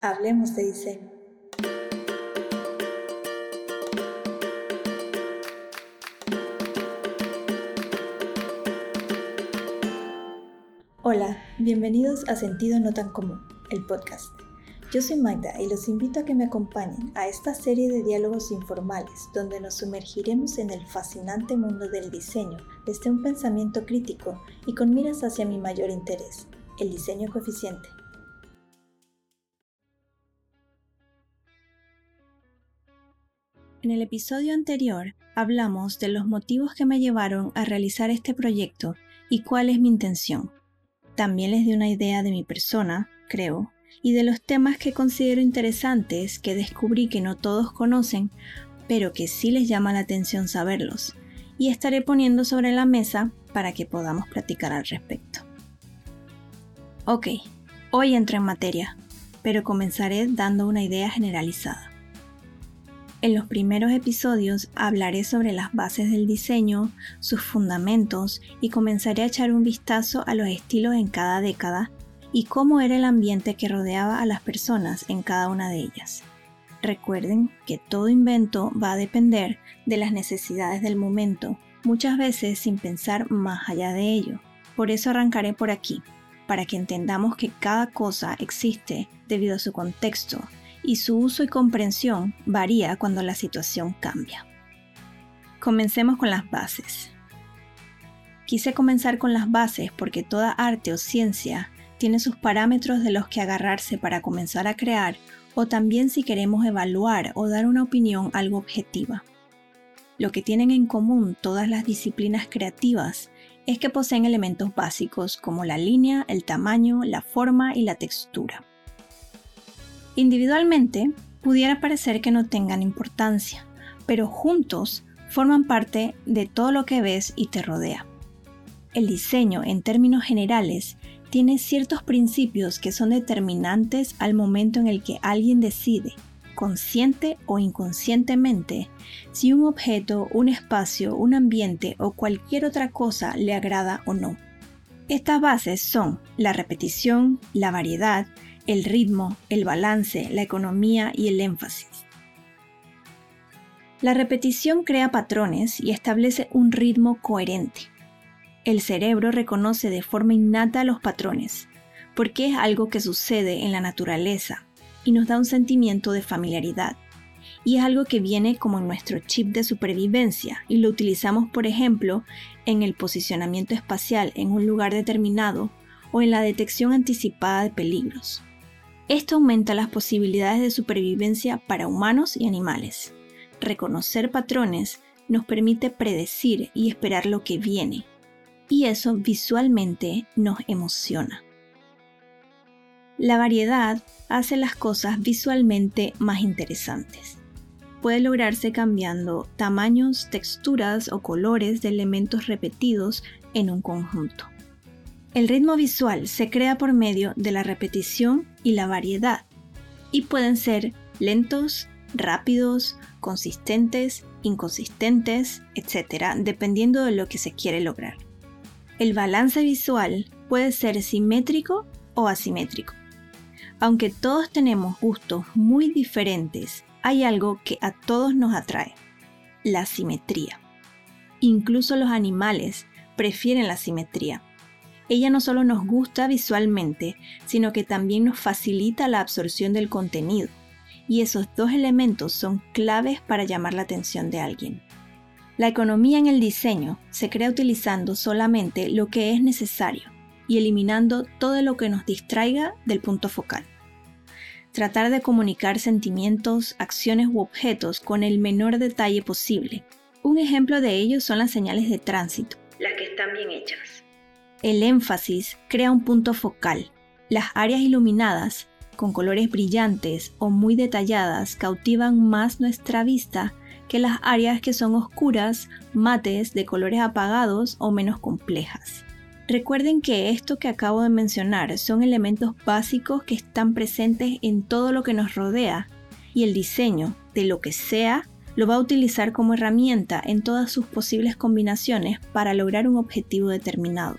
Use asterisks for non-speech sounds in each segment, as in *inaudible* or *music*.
Hablemos de diseño. Hola, bienvenidos a Sentido No Tan Común, el podcast. Yo soy Magda y los invito a que me acompañen a esta serie de diálogos informales donde nos sumergiremos en el fascinante mundo del diseño desde un pensamiento crítico y con miras hacia mi mayor interés, el diseño coeficiente. En el episodio anterior hablamos de los motivos que me llevaron a realizar este proyecto y cuál es mi intención. También les di una idea de mi persona, creo, y de los temas que considero interesantes que descubrí que no todos conocen, pero que sí les llama la atención saberlos, y estaré poniendo sobre la mesa para que podamos platicar al respecto. Ok, hoy entro en materia, pero comenzaré dando una idea generalizada. En los primeros episodios hablaré sobre las bases del diseño, sus fundamentos y comenzaré a echar un vistazo a los estilos en cada década y cómo era el ambiente que rodeaba a las personas en cada una de ellas. Recuerden que todo invento va a depender de las necesidades del momento, muchas veces sin pensar más allá de ello. Por eso arrancaré por aquí, para que entendamos que cada cosa existe debido a su contexto y su uso y comprensión varía cuando la situación cambia. Comencemos con las bases. Quise comenzar con las bases porque toda arte o ciencia tiene sus parámetros de los que agarrarse para comenzar a crear o también si queremos evaluar o dar una opinión algo objetiva. Lo que tienen en común todas las disciplinas creativas es que poseen elementos básicos como la línea, el tamaño, la forma y la textura. Individualmente, pudiera parecer que no tengan importancia, pero juntos forman parte de todo lo que ves y te rodea. El diseño, en términos generales, tiene ciertos principios que son determinantes al momento en el que alguien decide, consciente o inconscientemente, si un objeto, un espacio, un ambiente o cualquier otra cosa le agrada o no. Estas bases son la repetición, la variedad, el ritmo, el balance, la economía y el énfasis. La repetición crea patrones y establece un ritmo coherente. El cerebro reconoce de forma innata los patrones, porque es algo que sucede en la naturaleza y nos da un sentimiento de familiaridad. Y es algo que viene como en nuestro chip de supervivencia y lo utilizamos, por ejemplo, en el posicionamiento espacial en un lugar determinado o en la detección anticipada de peligros. Esto aumenta las posibilidades de supervivencia para humanos y animales. Reconocer patrones nos permite predecir y esperar lo que viene, y eso visualmente nos emociona. La variedad hace las cosas visualmente más interesantes. Puede lograrse cambiando tamaños, texturas o colores de elementos repetidos en un conjunto. El ritmo visual se crea por medio de la repetición y la variedad, y pueden ser lentos, rápidos, consistentes, inconsistentes, etc., dependiendo de lo que se quiere lograr. El balance visual puede ser simétrico o asimétrico. Aunque todos tenemos gustos muy diferentes, hay algo que a todos nos atrae, la simetría. Incluso los animales prefieren la simetría ella no solo nos gusta visualmente, sino que también nos facilita la absorción del contenido. Y esos dos elementos son claves para llamar la atención de alguien. La economía en el diseño se crea utilizando solamente lo que es necesario y eliminando todo lo que nos distraiga del punto focal. Tratar de comunicar sentimientos, acciones u objetos con el menor detalle posible. Un ejemplo de ello son las señales de tránsito, las que están bien hechas. El énfasis crea un punto focal. Las áreas iluminadas, con colores brillantes o muy detalladas, cautivan más nuestra vista que las áreas que son oscuras, mates, de colores apagados o menos complejas. Recuerden que esto que acabo de mencionar son elementos básicos que están presentes en todo lo que nos rodea y el diseño, de lo que sea, lo va a utilizar como herramienta en todas sus posibles combinaciones para lograr un objetivo determinado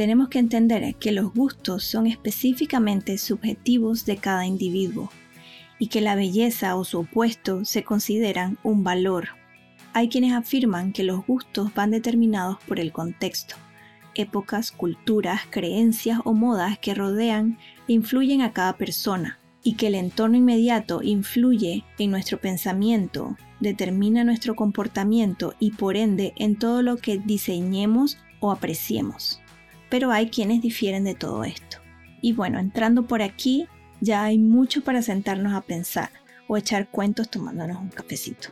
tenemos que entender que los gustos son específicamente subjetivos de cada individuo y que la belleza o su opuesto se consideran un valor. Hay quienes afirman que los gustos van determinados por el contexto, épocas, culturas, creencias o modas que rodean e influyen a cada persona, y que el entorno inmediato influye en nuestro pensamiento, determina nuestro comportamiento y por ende en todo lo que diseñemos o apreciemos. Pero hay quienes difieren de todo esto. Y bueno, entrando por aquí, ya hay mucho para sentarnos a pensar o echar cuentos tomándonos un cafecito.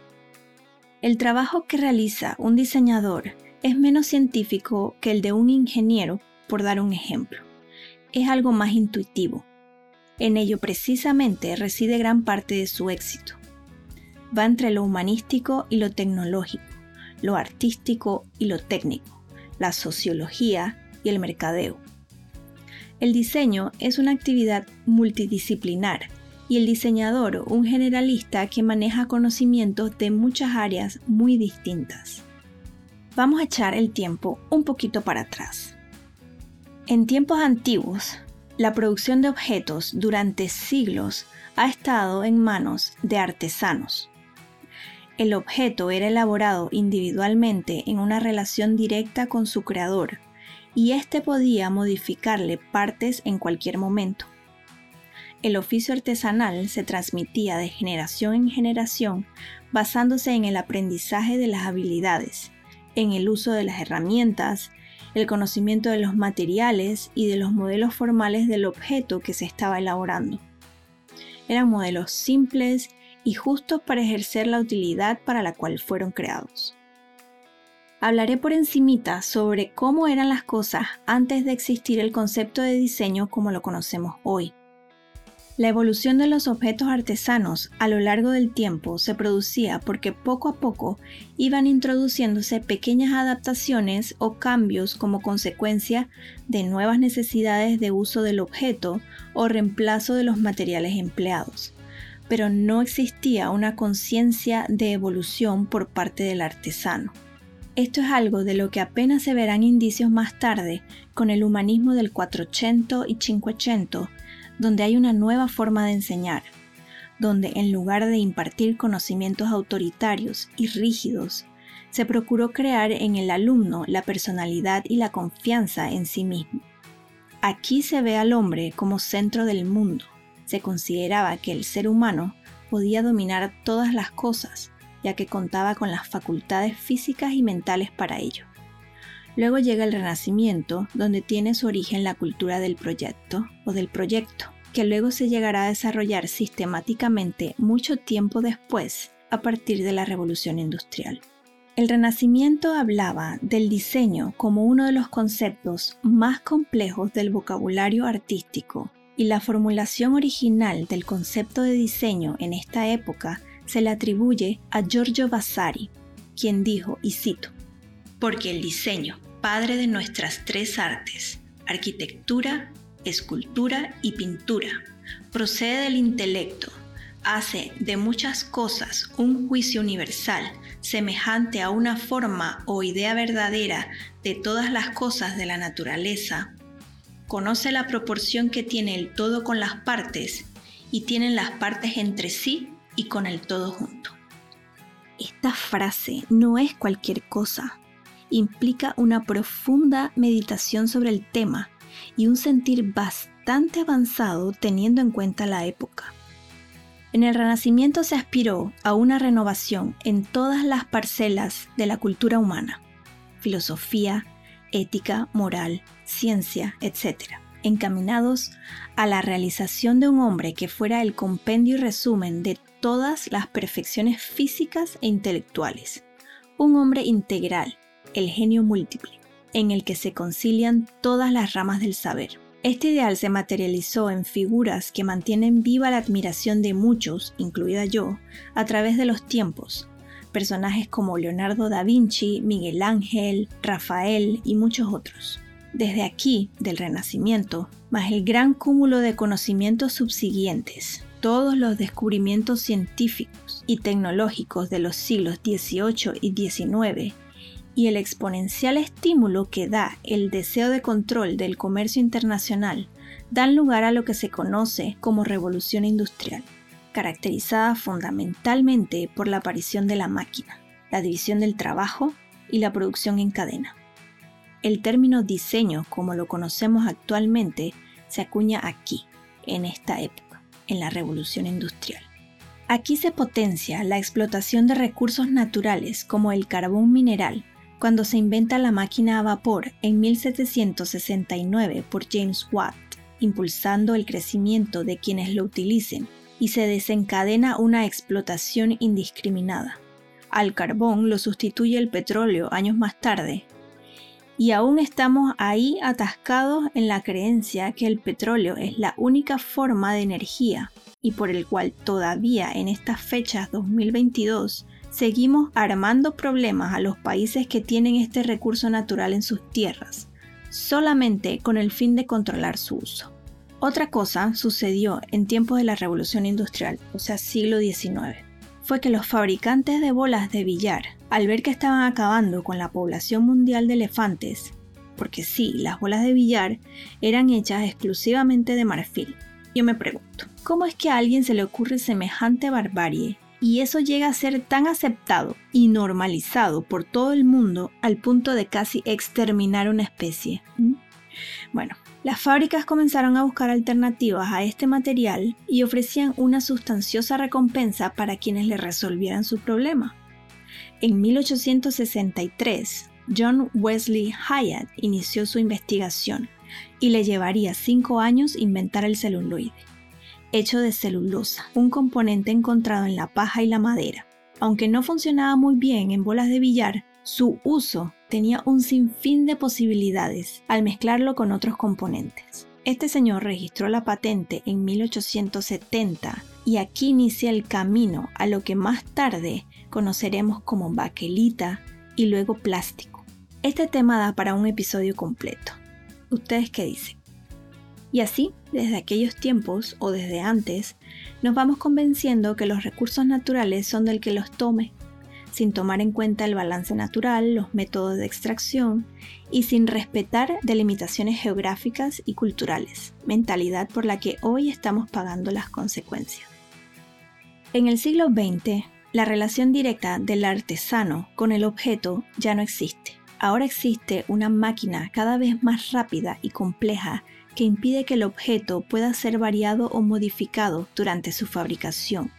El trabajo que realiza un diseñador es menos científico que el de un ingeniero, por dar un ejemplo. Es algo más intuitivo. En ello precisamente reside gran parte de su éxito. Va entre lo humanístico y lo tecnológico, lo artístico y lo técnico, la sociología y el mercadeo. El diseño es una actividad multidisciplinar y el diseñador un generalista que maneja conocimientos de muchas áreas muy distintas vamos a echar el tiempo un poquito para atrás. En tiempos antiguos, la producción de objetos durante siglos ha estado en manos de artesanos. El objeto era elaborado individualmente en una relación directa con su creador y éste podía modificarle partes en cualquier momento. El oficio artesanal se transmitía de generación en generación basándose en el aprendizaje de las habilidades en el uso de las herramientas, el conocimiento de los materiales y de los modelos formales del objeto que se estaba elaborando. Eran modelos simples y justos para ejercer la utilidad para la cual fueron creados. Hablaré por encimita sobre cómo eran las cosas antes de existir el concepto de diseño como lo conocemos hoy. La evolución de los objetos artesanos a lo largo del tiempo se producía porque poco a poco iban introduciéndose pequeñas adaptaciones o cambios como consecuencia de nuevas necesidades de uso del objeto o reemplazo de los materiales empleados. Pero no existía una conciencia de evolución por parte del artesano. Esto es algo de lo que apenas se verán indicios más tarde con el humanismo del 480 y 580 donde hay una nueva forma de enseñar, donde en lugar de impartir conocimientos autoritarios y rígidos, se procuró crear en el alumno la personalidad y la confianza en sí mismo. Aquí se ve al hombre como centro del mundo. Se consideraba que el ser humano podía dominar todas las cosas, ya que contaba con las facultades físicas y mentales para ello. Luego llega el Renacimiento, donde tiene su origen la cultura del proyecto o del proyecto, que luego se llegará a desarrollar sistemáticamente mucho tiempo después, a partir de la Revolución Industrial. El Renacimiento hablaba del diseño como uno de los conceptos más complejos del vocabulario artístico, y la formulación original del concepto de diseño en esta época se le atribuye a Giorgio Vasari, quien dijo, y cito, porque el diseño padre de nuestras tres artes, arquitectura, escultura y pintura. Procede del intelecto, hace de muchas cosas un juicio universal, semejante a una forma o idea verdadera de todas las cosas de la naturaleza. Conoce la proporción que tiene el todo con las partes y tienen las partes entre sí y con el todo junto. Esta frase no es cualquier cosa, implica una profunda meditación sobre el tema y un sentir bastante avanzado teniendo en cuenta la época. En el Renacimiento se aspiró a una renovación en todas las parcelas de la cultura humana, filosofía, ética, moral, ciencia, etc., encaminados a la realización de un hombre que fuera el compendio y resumen de todas las perfecciones físicas e intelectuales, un hombre integral, el genio múltiple, en el que se concilian todas las ramas del saber. Este ideal se materializó en figuras que mantienen viva la admiración de muchos, incluida yo, a través de los tiempos. Personajes como Leonardo da Vinci, Miguel Ángel, Rafael y muchos otros. Desde aquí, del Renacimiento, más el gran cúmulo de conocimientos subsiguientes, todos los descubrimientos científicos y tecnológicos de los siglos XVIII y XIX y el exponencial estímulo que da el deseo de control del comercio internacional dan lugar a lo que se conoce como revolución industrial, caracterizada fundamentalmente por la aparición de la máquina, la división del trabajo y la producción en cadena. El término diseño, como lo conocemos actualmente, se acuña aquí, en esta época, en la revolución industrial. Aquí se potencia la explotación de recursos naturales como el carbón mineral cuando se inventa la máquina a vapor en 1769 por James Watt, impulsando el crecimiento de quienes lo utilicen y se desencadena una explotación indiscriminada. Al carbón lo sustituye el petróleo años más tarde. Y aún estamos ahí atascados en la creencia que el petróleo es la única forma de energía y por el cual todavía en estas fechas 2022 seguimos armando problemas a los países que tienen este recurso natural en sus tierras, solamente con el fin de controlar su uso. Otra cosa sucedió en tiempos de la Revolución Industrial, o sea, siglo XIX, fue que los fabricantes de bolas de billar, al ver que estaban acabando con la población mundial de elefantes, porque sí, las bolas de billar eran hechas exclusivamente de marfil. Yo me pregunto, ¿cómo es que a alguien se le ocurre semejante barbarie y eso llega a ser tan aceptado y normalizado por todo el mundo al punto de casi exterminar una especie. ¿Mm? Bueno, las fábricas comenzaron a buscar alternativas a este material y ofrecían una sustanciosa recompensa para quienes le resolvieran su problema. En 1863, John Wesley Hyatt inició su investigación y le llevaría cinco años inventar el celuloide hecho de celulosa, un componente encontrado en la paja y la madera. Aunque no funcionaba muy bien en bolas de billar, su uso tenía un sinfín de posibilidades al mezclarlo con otros componentes. Este señor registró la patente en 1870 y aquí inicia el camino a lo que más tarde conoceremos como baquelita y luego plástico. Este tema da para un episodio completo. ¿Ustedes qué dicen? Y así, desde aquellos tiempos o desde antes, nos vamos convenciendo que los recursos naturales son del que los tome, sin tomar en cuenta el balance natural, los métodos de extracción y sin respetar delimitaciones geográficas y culturales, mentalidad por la que hoy estamos pagando las consecuencias. En el siglo XX, la relación directa del artesano con el objeto ya no existe. Ahora existe una máquina cada vez más rápida y compleja que impide que el objeto pueda ser variado o modificado durante su fabricación.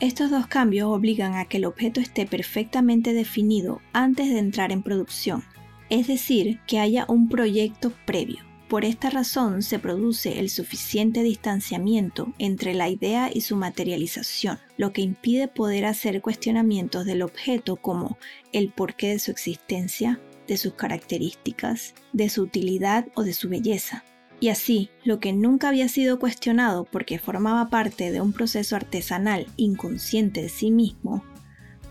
Estos dos cambios obligan a que el objeto esté perfectamente definido antes de entrar en producción, es decir, que haya un proyecto previo. Por esta razón se produce el suficiente distanciamiento entre la idea y su materialización, lo que impide poder hacer cuestionamientos del objeto como el porqué de su existencia, de sus características, de su utilidad o de su belleza. Y así, lo que nunca había sido cuestionado porque formaba parte de un proceso artesanal inconsciente de sí mismo,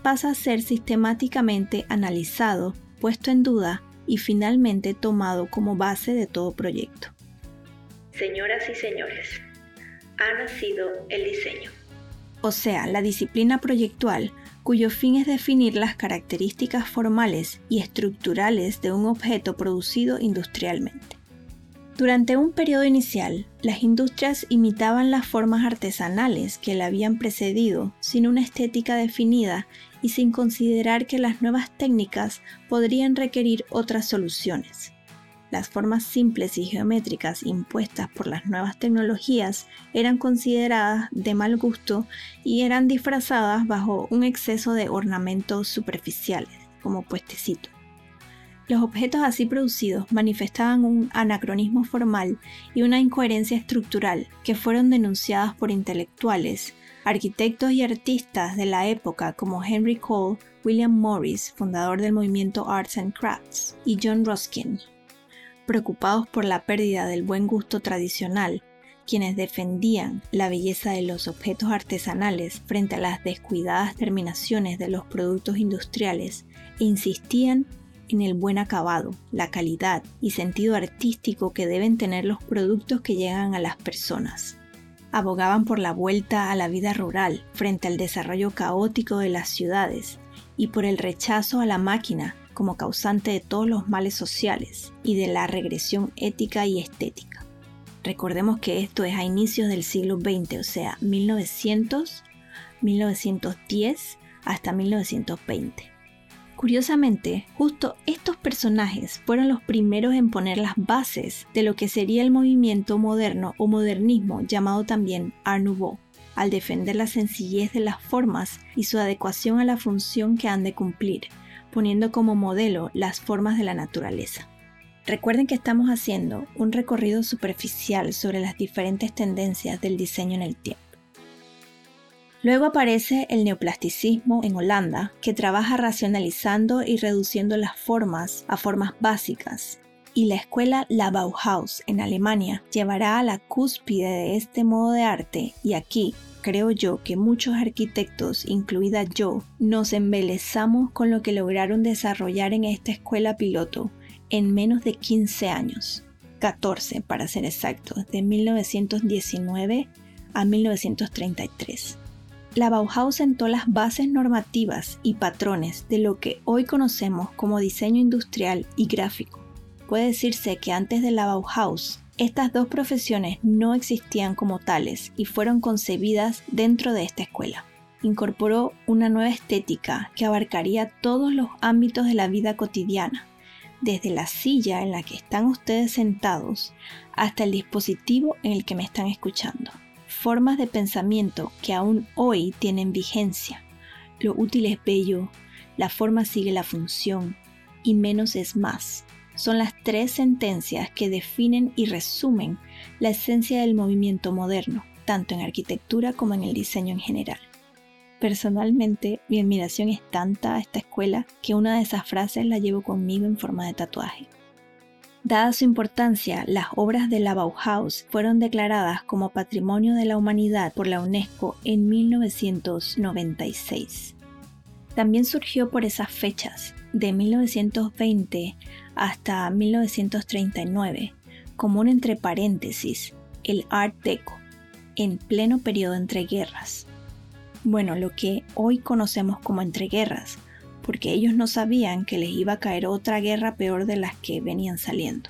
pasa a ser sistemáticamente analizado, puesto en duda y finalmente tomado como base de todo proyecto. Señoras y señores, ha nacido el diseño. O sea, la disciplina proyectual cuyo fin es definir las características formales y estructurales de un objeto producido industrialmente. Durante un periodo inicial, las industrias imitaban las formas artesanales que la habían precedido sin una estética definida y sin considerar que las nuevas técnicas podrían requerir otras soluciones. Las formas simples y geométricas impuestas por las nuevas tecnologías eran consideradas de mal gusto y eran disfrazadas bajo un exceso de ornamentos superficiales, como puestecitos. Los objetos así producidos manifestaban un anacronismo formal y una incoherencia estructural que fueron denunciadas por intelectuales, arquitectos y artistas de la época como Henry Cole, William Morris, fundador del movimiento Arts and Crafts, y John Ruskin. Preocupados por la pérdida del buen gusto tradicional, quienes defendían la belleza de los objetos artesanales frente a las descuidadas terminaciones de los productos industriales e insistían en el buen acabado, la calidad y sentido artístico que deben tener los productos que llegan a las personas. Abogaban por la vuelta a la vida rural frente al desarrollo caótico de las ciudades y por el rechazo a la máquina como causante de todos los males sociales y de la regresión ética y estética. Recordemos que esto es a inicios del siglo XX, o sea, 1900, 1910 hasta 1920. Curiosamente, justo estos personajes fueron los primeros en poner las bases de lo que sería el movimiento moderno o modernismo llamado también Art Nouveau, al defender la sencillez de las formas y su adecuación a la función que han de cumplir, poniendo como modelo las formas de la naturaleza. Recuerden que estamos haciendo un recorrido superficial sobre las diferentes tendencias del diseño en el tiempo. Luego aparece el neoplasticismo en Holanda, que trabaja racionalizando y reduciendo las formas a formas básicas. Y la escuela La Bauhaus en Alemania llevará a la cúspide de este modo de arte. Y aquí creo yo que muchos arquitectos, incluida yo, nos embelezamos con lo que lograron desarrollar en esta escuela piloto en menos de 15 años, 14 para ser exactos, de 1919 a 1933 la Bauhaus sentó las bases normativas y patrones de lo que hoy conocemos como diseño industrial y gráfico. Puede decirse que antes de la Bauhaus, estas dos profesiones no existían como tales y fueron concebidas dentro de esta escuela. Incorporó una nueva estética que abarcaría todos los ámbitos de la vida cotidiana, desde la silla en la que están ustedes sentados hasta el dispositivo en el que me están escuchando formas de pensamiento que aún hoy tienen vigencia. Lo útil es bello, la forma sigue la función y menos es más. Son las tres sentencias que definen y resumen la esencia del movimiento moderno, tanto en arquitectura como en el diseño en general. Personalmente, mi admiración es tanta a esta escuela que una de esas frases la llevo conmigo en forma de tatuaje. Dada su importancia, las obras de la Bauhaus fueron declaradas como Patrimonio de la Humanidad por la UNESCO en 1996. También surgió por esas fechas, de 1920 hasta 1939, como un entre paréntesis, el Art Deco, en pleno periodo entre guerras. Bueno, lo que hoy conocemos como entreguerras, porque ellos no sabían que les iba a caer otra guerra peor de las que venían saliendo.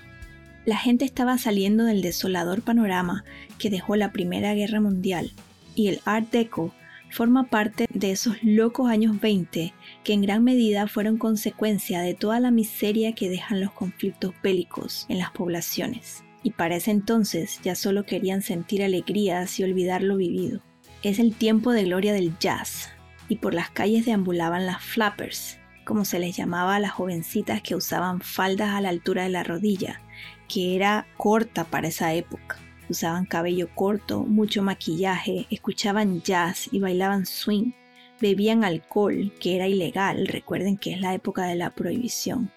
La gente estaba saliendo del desolador panorama que dejó la Primera Guerra Mundial, y el Art Deco forma parte de esos locos años 20 que en gran medida fueron consecuencia de toda la miseria que dejan los conflictos bélicos en las poblaciones. Y para ese entonces ya solo querían sentir alegrías y olvidar lo vivido. Es el tiempo de gloria del jazz, y por las calles deambulaban las flappers, como se les llamaba a las jovencitas que usaban faldas a la altura de la rodilla, que era corta para esa época. Usaban cabello corto, mucho maquillaje, escuchaban jazz y bailaban swing. Bebían alcohol, que era ilegal, recuerden que es la época de la prohibición.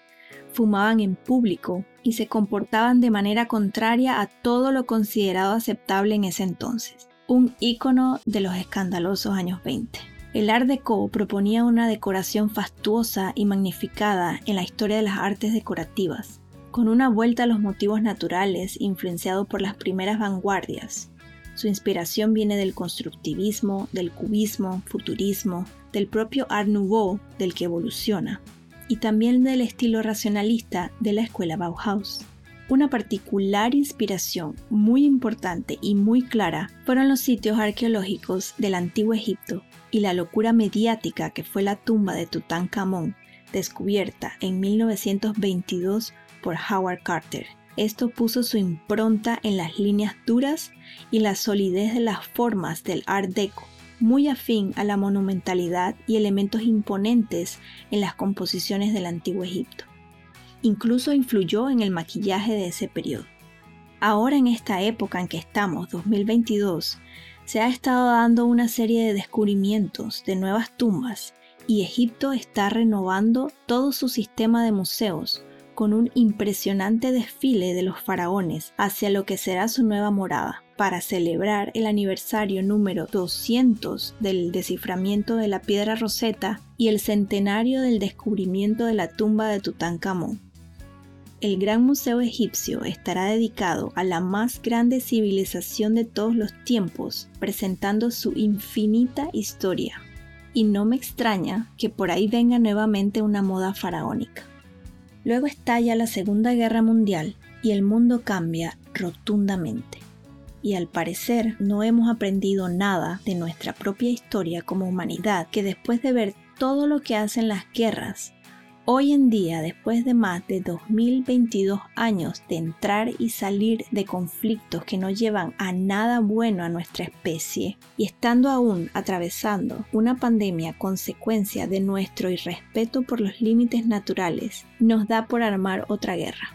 Fumaban en público y se comportaban de manera contraria a todo lo considerado aceptable en ese entonces. Un ícono de los escandalosos años 20. El Art Deco proponía una decoración fastuosa y magnificada en la historia de las artes decorativas, con una vuelta a los motivos naturales influenciado por las primeras vanguardias. Su inspiración viene del constructivismo, del cubismo, futurismo, del propio Art Nouveau del que evoluciona, y también del estilo racionalista de la escuela Bauhaus. Una particular inspiración muy importante y muy clara fueron los sitios arqueológicos del antiguo Egipto y la locura mediática que fue la tumba de Tutankamón, descubierta en 1922 por Howard Carter. Esto puso su impronta en las líneas duras y la solidez de las formas del Art Deco, muy afín a la monumentalidad y elementos imponentes en las composiciones del antiguo Egipto. Incluso influyó en el maquillaje de ese periodo. Ahora en esta época en que estamos, 2022, se ha estado dando una serie de descubrimientos de nuevas tumbas y Egipto está renovando todo su sistema de museos con un impresionante desfile de los faraones hacia lo que será su nueva morada para celebrar el aniversario número 200 del desciframiento de la piedra Rosetta y el centenario del descubrimiento de la tumba de Tutankamón el Gran Museo Egipcio estará dedicado a la más grande civilización de todos los tiempos, presentando su infinita historia. Y no me extraña que por ahí venga nuevamente una moda faraónica. Luego estalla la Segunda Guerra Mundial y el mundo cambia rotundamente. Y al parecer no hemos aprendido nada de nuestra propia historia como humanidad que después de ver todo lo que hacen las guerras, Hoy en día, después de más de 2022 años de entrar y salir de conflictos que no llevan a nada bueno a nuestra especie, y estando aún atravesando una pandemia consecuencia de nuestro irrespeto por los límites naturales, nos da por armar otra guerra,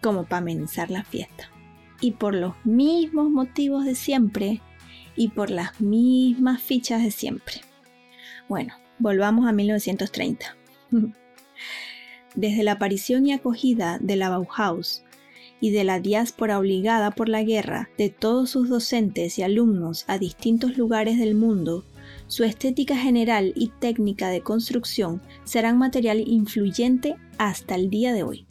como para amenizar la fiesta. Y por los mismos motivos de siempre, y por las mismas fichas de siempre. Bueno, volvamos a 1930. *laughs* Desde la aparición y acogida de la Bauhaus y de la diáspora obligada por la guerra de todos sus docentes y alumnos a distintos lugares del mundo, su estética general y técnica de construcción serán material influyente hasta el día de hoy.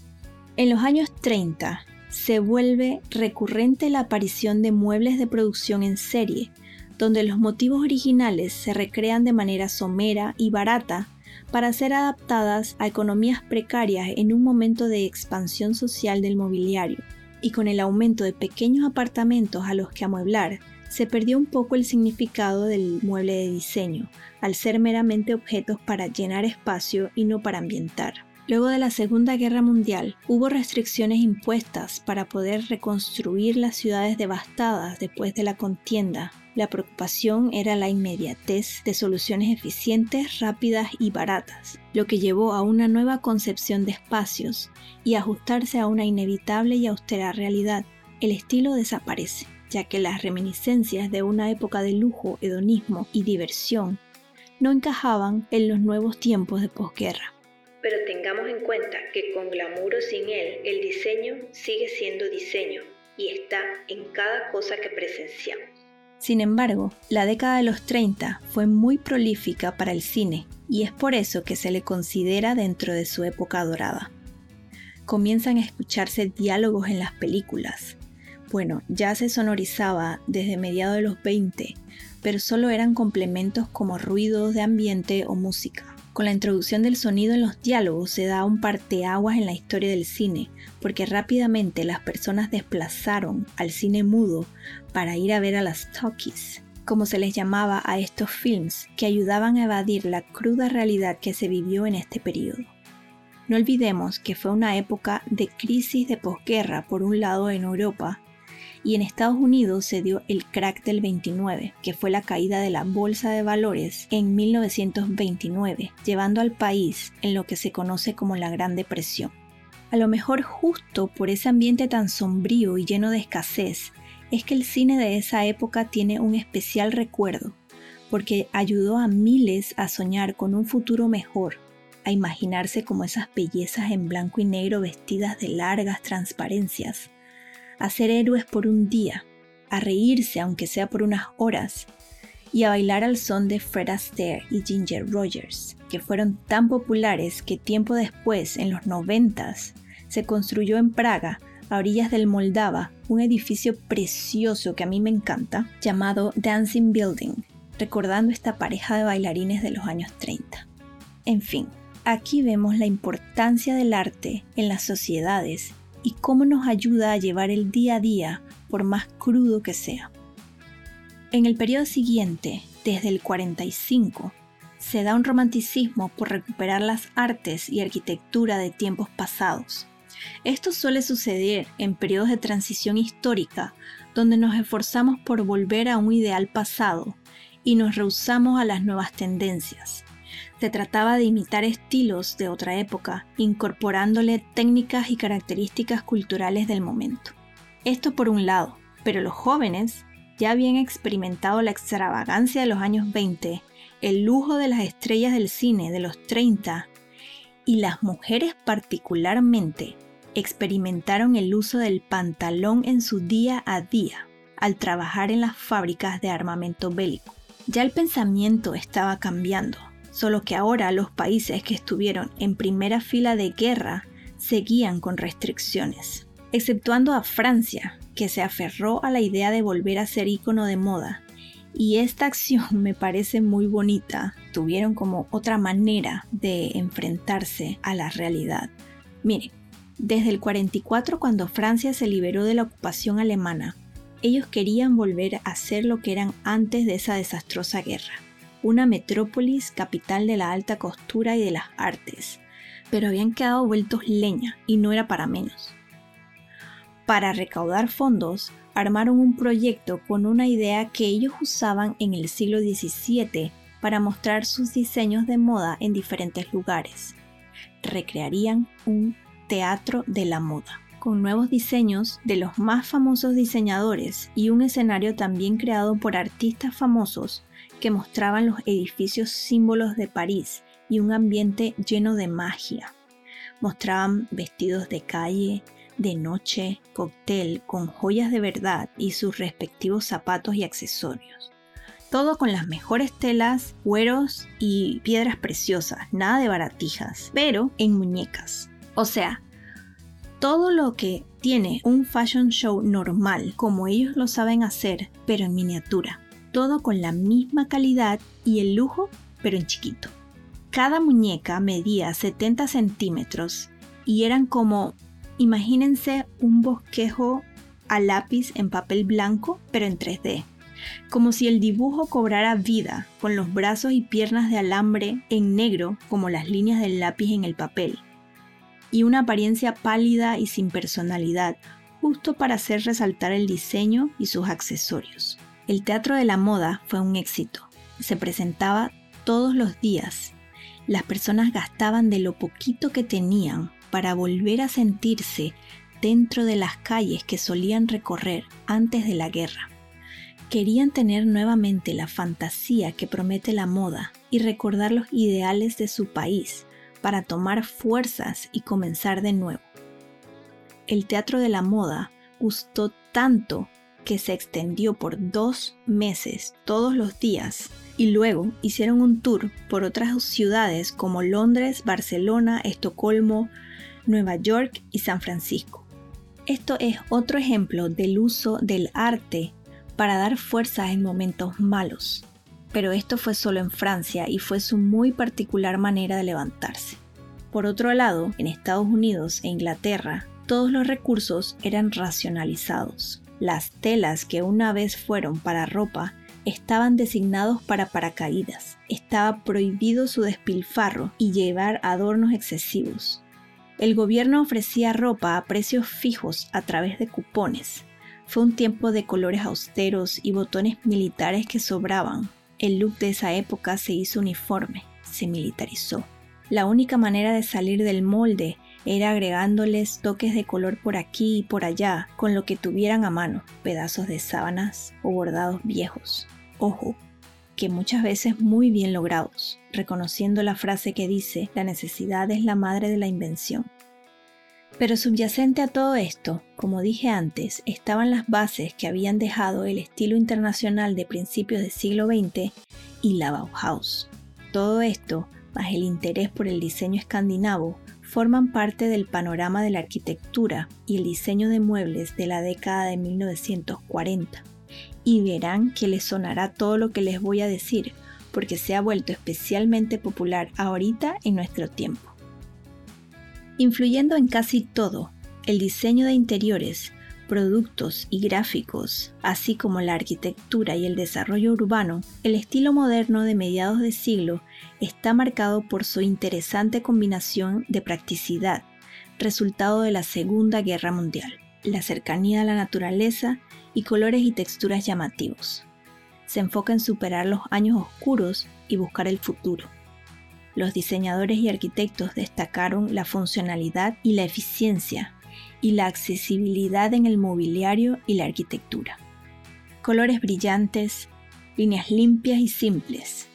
En los años 30 se vuelve recurrente la aparición de muebles de producción en serie, donde los motivos originales se recrean de manera somera y barata para ser adaptadas a economías precarias en un momento de expansión social del mobiliario, y con el aumento de pequeños apartamentos a los que amueblar, se perdió un poco el significado del mueble de diseño, al ser meramente objetos para llenar espacio y no para ambientar. Luego de la Segunda Guerra Mundial, hubo restricciones impuestas para poder reconstruir las ciudades devastadas después de la contienda, la preocupación era la inmediatez de soluciones eficientes, rápidas y baratas, lo que llevó a una nueva concepción de espacios y ajustarse a una inevitable y austera realidad. El estilo desaparece, ya que las reminiscencias de una época de lujo, hedonismo y diversión no encajaban en los nuevos tiempos de posguerra. Pero tengamos en cuenta que con glamour o sin él, el diseño sigue siendo diseño y está en cada cosa que presenciamos. Sin embargo, la década de los 30 fue muy prolífica para el cine y es por eso que se le considera dentro de su época dorada. Comienzan a escucharse diálogos en las películas. Bueno, ya se sonorizaba desde mediados de los 20, pero solo eran complementos como ruidos de ambiente o música. Con la introducción del sonido en los diálogos se da un parteaguas en la historia del cine, porque rápidamente las personas desplazaron al cine mudo para ir a ver a las talkies, como se les llamaba a estos films que ayudaban a evadir la cruda realidad que se vivió en este periodo. No olvidemos que fue una época de crisis de posguerra por un lado en Europa y en Estados Unidos se dio el crack del 29, que fue la caída de la bolsa de valores en 1929, llevando al país en lo que se conoce como la Gran Depresión. A lo mejor justo por ese ambiente tan sombrío y lleno de escasez, es que el cine de esa época tiene un especial recuerdo, porque ayudó a miles a soñar con un futuro mejor, a imaginarse como esas bellezas en blanco y negro vestidas de largas transparencias, a ser héroes por un día, a reírse aunque sea por unas horas, y a bailar al son de Fred Astaire y Ginger Rogers, que fueron tan populares que tiempo después, en los noventas, se construyó en Praga, a orillas del Moldava, un edificio precioso que a mí me encanta, llamado Dancing Building, recordando esta pareja de bailarines de los años 30. En fin, aquí vemos la importancia del arte en las sociedades y cómo nos ayuda a llevar el día a día por más crudo que sea. En el periodo siguiente, desde el 45, se da un romanticismo por recuperar las artes y arquitectura de tiempos pasados. Esto suele suceder en periodos de transición histórica, donde nos esforzamos por volver a un ideal pasado y nos rehusamos a las nuevas tendencias. Se trataba de imitar estilos de otra época, incorporándole técnicas y características culturales del momento. Esto por un lado, pero los jóvenes ya habían experimentado la extravagancia de los años 20, el lujo de las estrellas del cine de los 30 y las mujeres particularmente experimentaron el uso del pantalón en su día a día al trabajar en las fábricas de armamento bélico. Ya el pensamiento estaba cambiando solo que ahora los países que estuvieron en primera fila de guerra seguían con restricciones, exceptuando a Francia, que se aferró a la idea de volver a ser ícono de moda. Y esta acción *laughs* me parece muy bonita. Tuvieron como otra manera de enfrentarse a la realidad. Mire, desde el 44 cuando Francia se liberó de la ocupación alemana, ellos querían volver a ser lo que eran antes de esa desastrosa guerra, una metrópolis capital de la alta costura y de las artes, pero habían quedado vueltos leña y no era para menos. Para recaudar fondos, armaron un proyecto con una idea que ellos usaban en el siglo XVII para mostrar sus diseños de moda en diferentes lugares. Recrearían un teatro de la moda, con nuevos diseños de los más famosos diseñadores y un escenario también creado por artistas famosos que mostraban los edificios símbolos de París y un ambiente lleno de magia. Mostraban vestidos de calle, de noche, cóctel, con joyas de verdad y sus respectivos zapatos y accesorios. Todo con las mejores telas, cueros y piedras preciosas, nada de baratijas, pero en muñecas. O sea, todo lo que tiene un fashion show normal, como ellos lo saben hacer, pero en miniatura. Todo con la misma calidad y el lujo, pero en chiquito. Cada muñeca medía 70 centímetros y eran como Imagínense un bosquejo a lápiz en papel blanco, pero en 3D. Como si el dibujo cobrara vida, con los brazos y piernas de alambre en negro como las líneas del lápiz en el papel. Y una apariencia pálida y sin personalidad, justo para hacer resaltar el diseño y sus accesorios. El teatro de la moda fue un éxito. Se presentaba todos los días. Las personas gastaban de lo poquito que tenían para volver a sentirse dentro de las calles que solían recorrer antes de la guerra. Querían tener nuevamente la fantasía que promete la moda y recordar los ideales de su país para tomar fuerzas y comenzar de nuevo. El teatro de la moda gustó tanto que se extendió por dos meses todos los días y luego hicieron un tour por otras ciudades como Londres, Barcelona, Estocolmo, Nueva York y San Francisco. Esto es otro ejemplo del uso del arte para dar fuerza en momentos malos, pero esto fue solo en Francia y fue su muy particular manera de levantarse. Por otro lado, en Estados Unidos e Inglaterra, todos los recursos eran racionalizados. Las telas que una vez fueron para ropa estaban designados para paracaídas. Estaba prohibido su despilfarro y llevar adornos excesivos. El gobierno ofrecía ropa a precios fijos a través de cupones. Fue un tiempo de colores austeros y botones militares que sobraban. El look de esa época se hizo uniforme, se militarizó. La única manera de salir del molde era agregándoles toques de color por aquí y por allá, con lo que tuvieran a mano, pedazos de sábanas o bordados viejos. Ojo, que muchas veces muy bien logrados, reconociendo la frase que dice, la necesidad es la madre de la invención. Pero subyacente a todo esto, como dije antes, estaban las bases que habían dejado el estilo internacional de principios del siglo XX y la Bauhaus. Todo esto, más el interés por el diseño escandinavo, forman parte del panorama de la arquitectura y el diseño de muebles de la década de 1940 y verán que les sonará todo lo que les voy a decir, porque se ha vuelto especialmente popular ahorita en nuestro tiempo. Influyendo en casi todo, el diseño de interiores, productos y gráficos, así como la arquitectura y el desarrollo urbano, el estilo moderno de mediados de siglo está marcado por su interesante combinación de practicidad, resultado de la Segunda Guerra Mundial, la cercanía a la naturaleza y colores y texturas llamativos. Se enfoca en superar los años oscuros y buscar el futuro. Los diseñadores y arquitectos destacaron la funcionalidad y la eficiencia y la accesibilidad en el mobiliario y la arquitectura. Colores brillantes, líneas limpias y simples.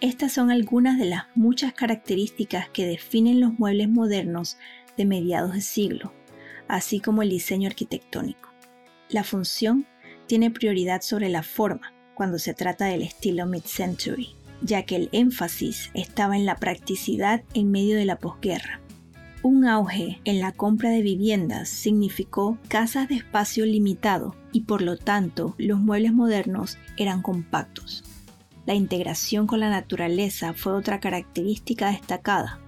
Estas son algunas de las muchas características que definen los muebles modernos de mediados de siglo, así como el diseño arquitectónico. La función tiene prioridad sobre la forma cuando se trata del estilo mid-century, ya que el énfasis estaba en la practicidad en medio de la posguerra. Un auge en la compra de viviendas significó casas de espacio limitado y por lo tanto los muebles modernos eran compactos. La integración con la naturaleza fue otra característica destacada,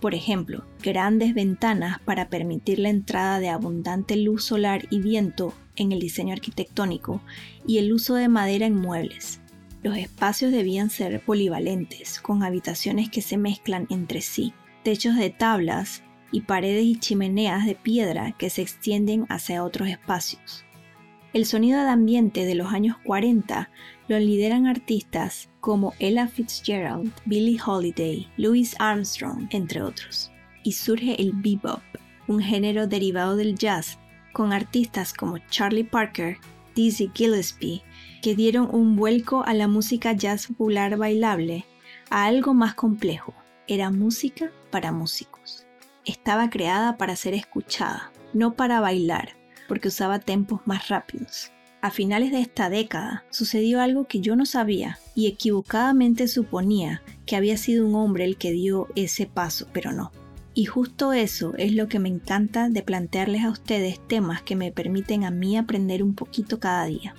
Por ejemplo, grandes ventanas para permitir la entrada de abundante luz solar y viento en el diseño arquitectónico y el uso de madera en muebles. Los espacios debían ser polivalentes, con habitaciones que se mezclan entre sí, techos de tablas y paredes y chimeneas de piedra que se extienden hacia otros espacios. El sonido de ambiente de los años 40 lo lideran artistas como Ella Fitzgerald, Billie Holiday, Louis Armstrong, entre otros. Y surge el bebop, un género derivado del jazz, con artistas como Charlie Parker, Dizzy Gillespie, que dieron un vuelco a la música jazz popular bailable a algo más complejo. Era música para músicos. Estaba creada para ser escuchada, no para bailar, porque usaba tempos más rápidos. A finales de esta década sucedió algo que yo no sabía y equivocadamente suponía que había sido un hombre el que dio ese paso, pero no. Y justo eso es lo que me encanta de plantearles a ustedes temas que me permiten a mí aprender un poquito cada día.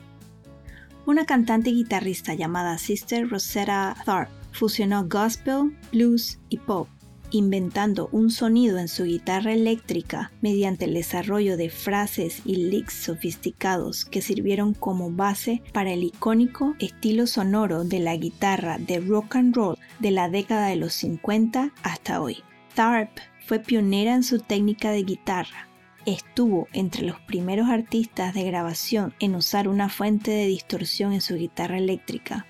Una cantante y guitarrista llamada Sister Rosetta Tharpe fusionó gospel, blues y pop inventando un sonido en su guitarra eléctrica mediante el desarrollo de frases y licks sofisticados que sirvieron como base para el icónico estilo sonoro de la guitarra de rock and roll de la década de los 50 hasta hoy. Tharp fue pionera en su técnica de guitarra. Estuvo entre los primeros artistas de grabación en usar una fuente de distorsión en su guitarra eléctrica,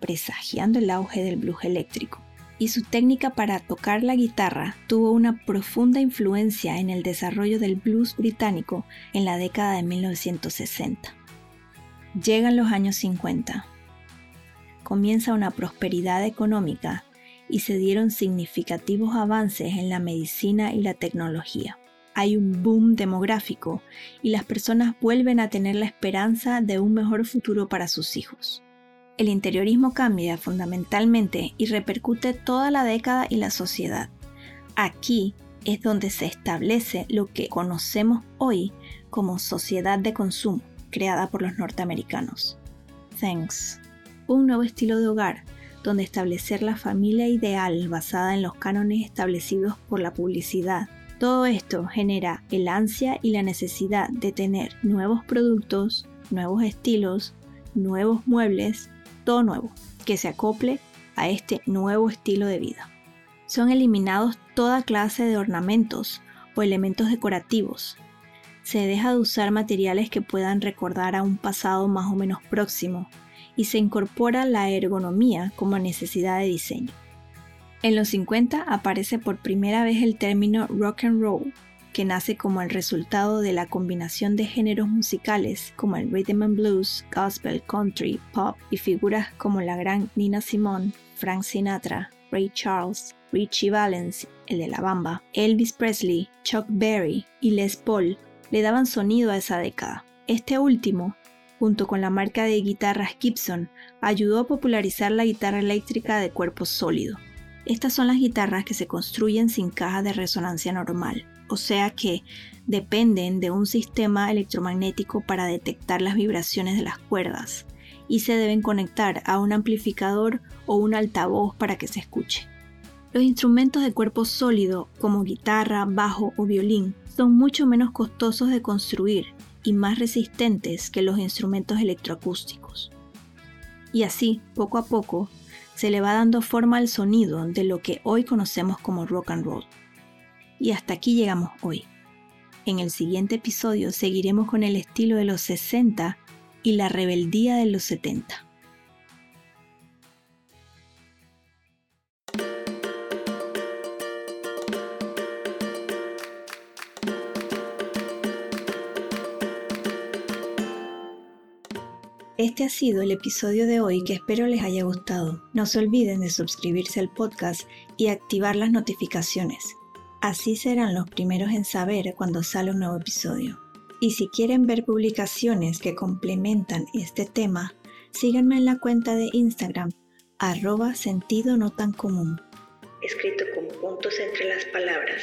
presagiando el auge del blues eléctrico y su técnica para tocar la guitarra tuvo una profunda influencia en el desarrollo del blues británico en la década de 1960. Llegan los años 50. Comienza una prosperidad económica y se dieron significativos avances en la medicina y la tecnología. Hay un boom demográfico y las personas vuelven a tener la esperanza de un mejor futuro para sus hijos el interiorismo cambia fundamentalmente y repercute toda la década y la sociedad. Aquí es donde se establece lo que conocemos hoy como sociedad de consumo, creada por los norteamericanos. Thanks. Un nuevo estilo de hogar, donde establecer la familia ideal basada en los cánones establecidos por la publicidad. Todo esto genera el ansia y la necesidad de tener nuevos productos, nuevos estilos, nuevos muebles todo nuevo, que se acople a este nuevo estilo de vida. Son eliminados toda clase de ornamentos o elementos decorativos. Se deja de usar materiales que puedan recordar a un pasado más o menos próximo y se incorpora la ergonomía como necesidad de diseño. En los 50 aparece por primera vez el término rock and roll, que nace como el resultado de la combinación de géneros musicales como el rhythm and blues, gospel, country, pop y figuras como la gran Nina Simone, Frank Sinatra, Ray Charles, Richie Valens, el de la bamba, Elvis Presley, Chuck Berry y Les Paul le daban sonido a esa década. Este último, junto con la marca de guitarras Gibson, ayudó a popularizar la guitarra eléctrica de cuerpo sólido. Estas son las guitarras que se construyen sin caja de resonancia normal o sea que dependen de un sistema electromagnético para detectar las vibraciones de las cuerdas y se deben conectar a un amplificador o un altavoz para que se escuche. Los instrumentos de cuerpo sólido, como guitarra, bajo o violín, son mucho menos costosos de construir y más resistentes que los instrumentos electroacústicos. Y así, poco a poco, se le va dando forma al sonido de lo que hoy conocemos como rock and roll. Y hasta aquí llegamos hoy. En el siguiente episodio seguiremos con el estilo de los 60 y la rebeldía de los 70. Este ha sido el episodio de hoy que espero les haya gustado. No se olviden de suscribirse al podcast y activar las notificaciones Así serán los primeros en saber cuando sale un nuevo episodio. Y si quieren ver publicaciones que complementan este tema, síganme en la cuenta de Instagram, arroba sentido no tan común. Escrito con puntos entre las palabras.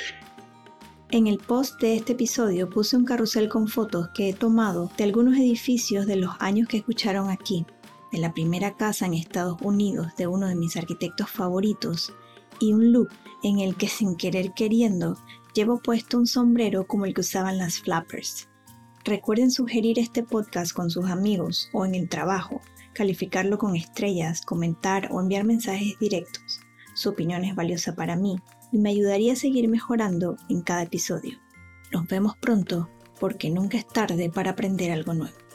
En el post de este episodio puse un carrusel con fotos que he tomado de algunos edificios de los años que escucharon aquí, de la primera casa en Estados Unidos de uno de mis arquitectos favoritos y un look en el que sin querer queriendo llevo puesto un sombrero como el que usaban las flappers. Recuerden sugerir este podcast con sus amigos o en el trabajo, calificarlo con estrellas, comentar o enviar mensajes directos. Su opinión es valiosa para mí y me ayudaría a seguir mejorando en cada episodio. Nos vemos pronto porque nunca es tarde para aprender algo nuevo.